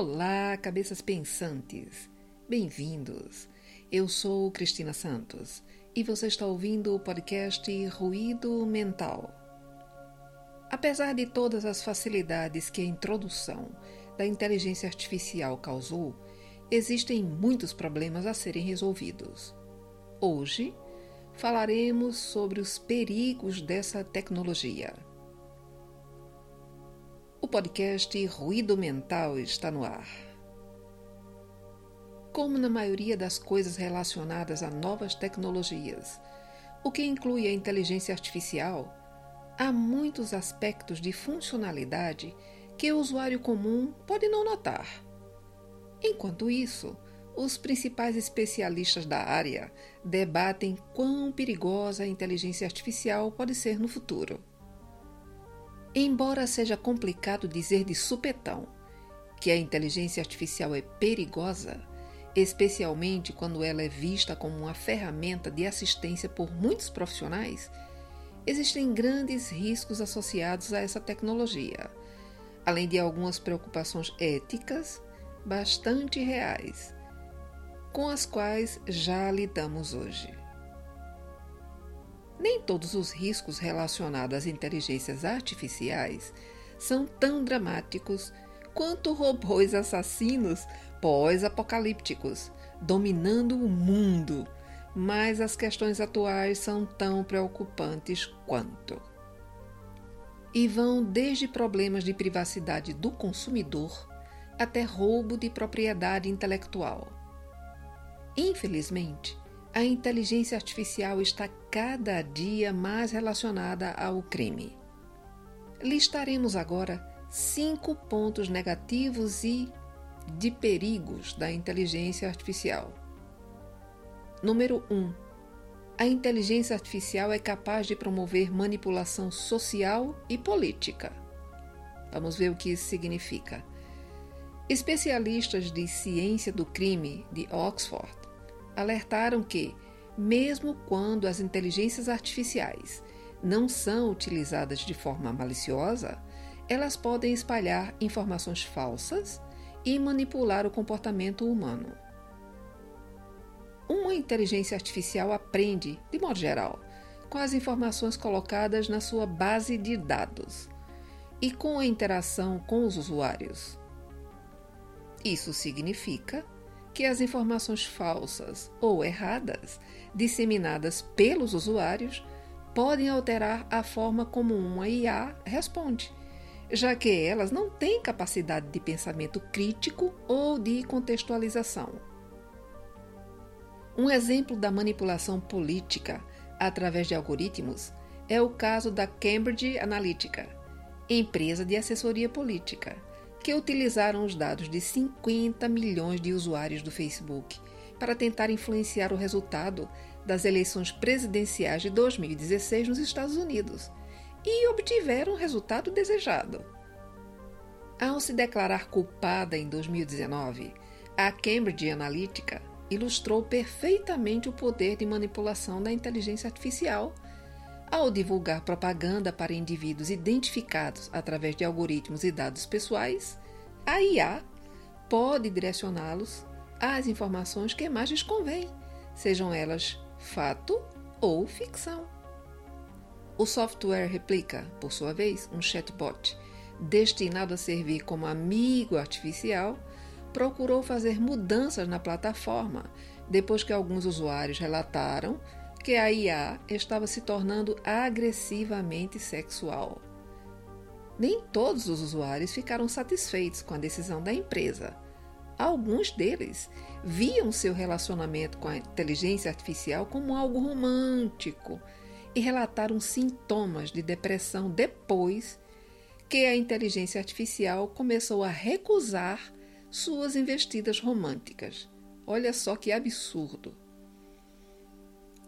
Olá, cabeças pensantes! Bem-vindos! Eu sou Cristina Santos e você está ouvindo o podcast Ruído Mental. Apesar de todas as facilidades que a introdução da inteligência artificial causou, existem muitos problemas a serem resolvidos. Hoje falaremos sobre os perigos dessa tecnologia. O podcast Ruído Mental está no ar. Como na maioria das coisas relacionadas a novas tecnologias, o que inclui a inteligência artificial, há muitos aspectos de funcionalidade que o usuário comum pode não notar. Enquanto isso, os principais especialistas da área debatem quão perigosa a inteligência artificial pode ser no futuro. Embora seja complicado dizer de supetão que a inteligência artificial é perigosa, especialmente quando ela é vista como uma ferramenta de assistência por muitos profissionais, existem grandes riscos associados a essa tecnologia, além de algumas preocupações éticas bastante reais, com as quais já lidamos hoje. Nem todos os riscos relacionados às inteligências artificiais são tão dramáticos quanto robôs assassinos pós-apocalípticos dominando o mundo, mas as questões atuais são tão preocupantes quanto. E vão desde problemas de privacidade do consumidor até roubo de propriedade intelectual. Infelizmente, a inteligência artificial está cada dia mais relacionada ao crime. Listaremos agora cinco pontos negativos e de perigos da inteligência artificial. Número 1. Um, a inteligência artificial é capaz de promover manipulação social e política. Vamos ver o que isso significa. Especialistas de ciência do crime de Oxford alertaram que, mesmo quando as inteligências artificiais não são utilizadas de forma maliciosa, elas podem espalhar informações falsas e manipular o comportamento humano. Uma inteligência artificial aprende, de modo geral, com as informações colocadas na sua base de dados e com a interação com os usuários. Isso significa que as informações falsas ou erradas disseminadas pelos usuários podem alterar a forma como uma IA responde, já que elas não têm capacidade de pensamento crítico ou de contextualização. Um exemplo da manipulação política através de algoritmos é o caso da Cambridge Analytica, empresa de assessoria política que utilizaram os dados de 50 milhões de usuários do Facebook para tentar influenciar o resultado das eleições presidenciais de 2016 nos Estados Unidos e obtiveram o resultado desejado. Ao se declarar culpada em 2019, a Cambridge Analytica ilustrou perfeitamente o poder de manipulação da inteligência artificial ao divulgar propaganda para indivíduos identificados através de algoritmos e dados pessoais, a IA pode direcioná-los às informações que mais lhes convém, sejam elas fato ou ficção. O software Replica, por sua vez, um chatbot destinado a servir como amigo artificial, procurou fazer mudanças na plataforma depois que alguns usuários relataram que a IA estava se tornando agressivamente sexual. Nem todos os usuários ficaram satisfeitos com a decisão da empresa. Alguns deles viam seu relacionamento com a inteligência artificial como algo romântico e relataram sintomas de depressão depois que a inteligência artificial começou a recusar suas investidas românticas. Olha só que absurdo!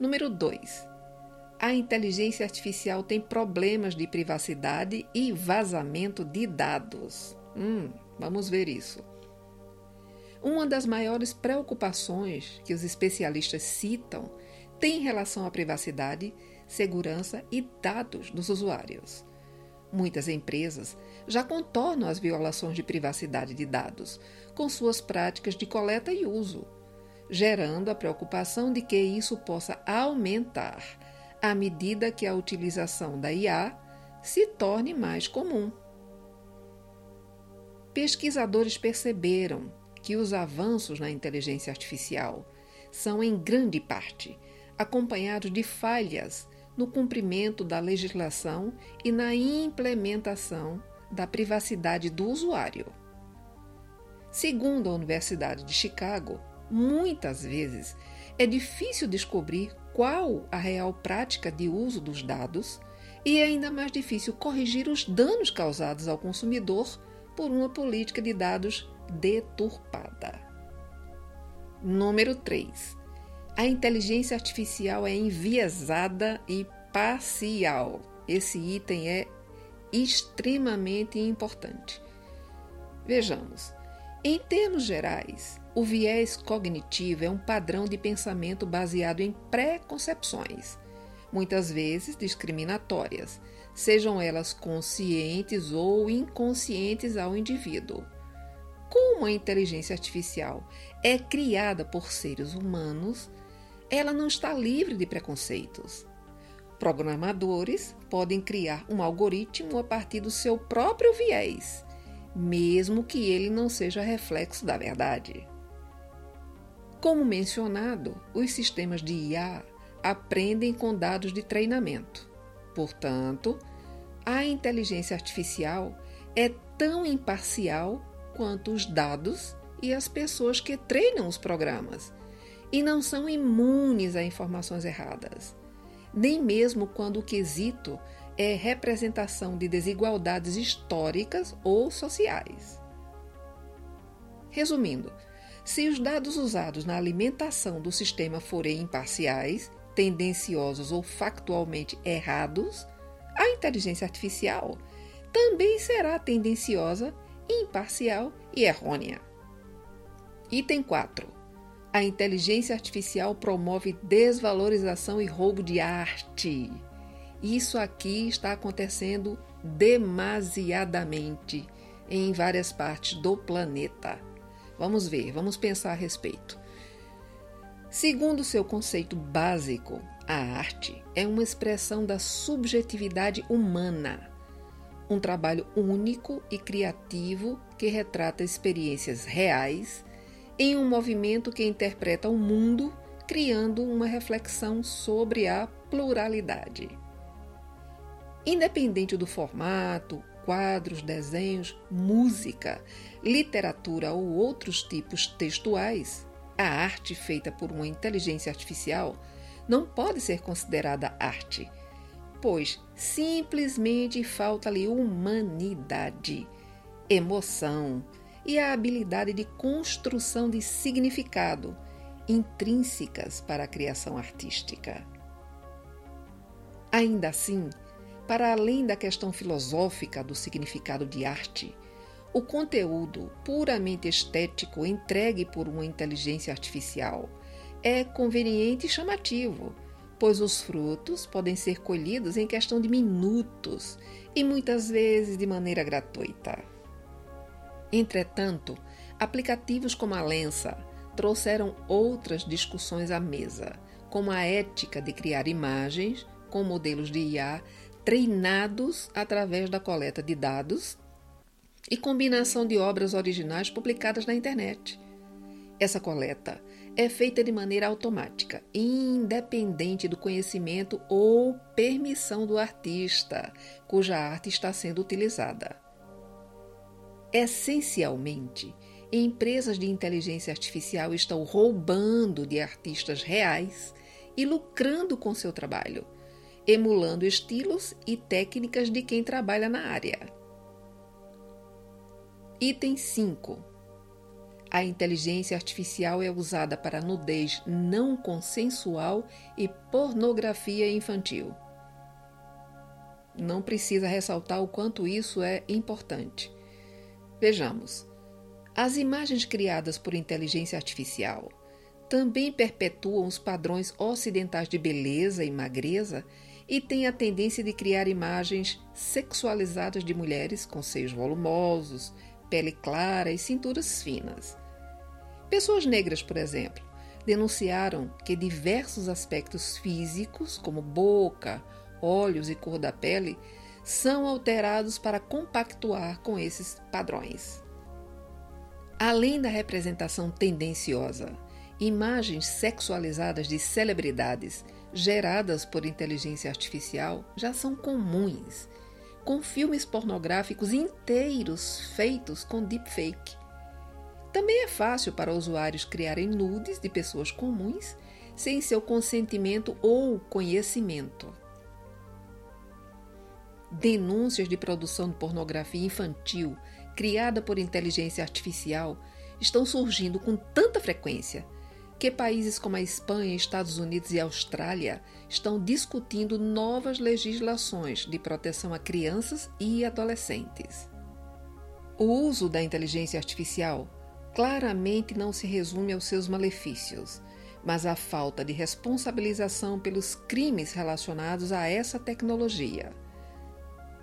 Número 2. A inteligência artificial tem problemas de privacidade e vazamento de dados. Hum, vamos ver isso. Uma das maiores preocupações que os especialistas citam tem relação à privacidade, segurança e dados dos usuários. Muitas empresas já contornam as violações de privacidade de dados com suas práticas de coleta e uso, gerando a preocupação de que isso possa aumentar à medida que a utilização da IA se torne mais comum. Pesquisadores perceberam que os avanços na inteligência artificial são, em grande parte, acompanhados de falhas no cumprimento da legislação e na implementação da privacidade do usuário. Segundo a Universidade de Chicago, muitas vezes é difícil descobrir qual a real prática de uso dos dados e é ainda mais difícil corrigir os danos causados ao consumidor por uma política de dados deturpada. Número 3. A inteligência artificial é enviesada e parcial. Esse item é extremamente importante. Vejamos. Em termos gerais, o viés cognitivo é um padrão de pensamento baseado em preconcepções, muitas vezes discriminatórias, sejam elas conscientes ou inconscientes ao indivíduo. Como a inteligência artificial é criada por seres humanos, ela não está livre de preconceitos. Programadores podem criar um algoritmo a partir do seu próprio viés, mesmo que ele não seja reflexo da verdade. Como mencionado, os sistemas de IA aprendem com dados de treinamento. Portanto, a inteligência artificial é tão imparcial quanto os dados e as pessoas que treinam os programas, e não são imunes a informações erradas, nem mesmo quando o quesito é representação de desigualdades históricas ou sociais. Resumindo, se os dados usados na alimentação do sistema forem imparciais, tendenciosos ou factualmente errados, a inteligência artificial também será tendenciosa, imparcial e errônea. Item 4. A inteligência artificial promove desvalorização e roubo de arte. Isso aqui está acontecendo demasiadamente em várias partes do planeta. Vamos ver, vamos pensar a respeito. Segundo seu conceito básico, a arte é uma expressão da subjetividade humana, um trabalho único e criativo que retrata experiências reais em um movimento que interpreta o mundo, criando uma reflexão sobre a pluralidade. Independente do formato, quadros, desenhos, música, literatura ou outros tipos textuais, a arte feita por uma inteligência artificial não pode ser considerada arte, pois simplesmente falta-lhe humanidade, emoção e a habilidade de construção de significado intrínsecas para a criação artística. Ainda assim, para além da questão filosófica do significado de arte, o conteúdo puramente estético entregue por uma inteligência artificial é conveniente e chamativo, pois os frutos podem ser colhidos em questão de minutos e muitas vezes de maneira gratuita. Entretanto, aplicativos como a Lensa trouxeram outras discussões à mesa, como a ética de criar imagens com modelos de IA treinados através da coleta de dados e combinação de obras originais publicadas na internet. Essa coleta é feita de maneira automática, independente do conhecimento ou permissão do artista cuja arte está sendo utilizada. Essencialmente, empresas de inteligência artificial estão roubando de artistas reais e lucrando com seu trabalho emulando estilos e técnicas de quem trabalha na área. Item 5. A inteligência artificial é usada para nudez não consensual e pornografia infantil. Não precisa ressaltar o quanto isso é importante. Vejamos. As imagens criadas por inteligência artificial também perpetuam os padrões ocidentais de beleza e magreza e tem a tendência de criar imagens sexualizadas de mulheres com seios volumosos, pele clara e cinturas finas. Pessoas negras, por exemplo, denunciaram que diversos aspectos físicos, como boca, olhos e cor da pele, são alterados para compactuar com esses padrões. Além da representação tendenciosa, imagens sexualizadas de celebridades geradas por inteligência artificial já são comuns, com filmes pornográficos inteiros feitos com deepfake. Também é fácil para usuários criarem nudes de pessoas comuns sem seu consentimento ou conhecimento. Denúncias de produção de pornografia infantil criada por inteligência artificial estão surgindo com tanta frequência que países como a Espanha, Estados Unidos e Austrália estão discutindo novas legislações de proteção a crianças e adolescentes. O uso da inteligência artificial claramente não se resume aos seus malefícios, mas à falta de responsabilização pelos crimes relacionados a essa tecnologia.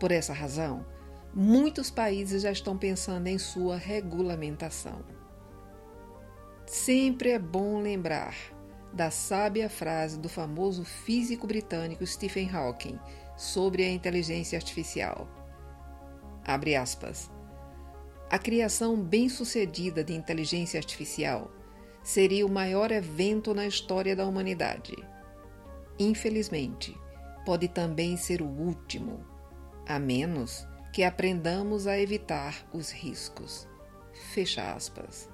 Por essa razão, muitos países já estão pensando em sua regulamentação. Sempre é bom lembrar da sábia frase do famoso físico britânico Stephen Hawking sobre a inteligência artificial. Abre aspas. A criação bem-sucedida de inteligência artificial seria o maior evento na história da humanidade. Infelizmente, pode também ser o último, a menos que aprendamos a evitar os riscos. Fecha aspas.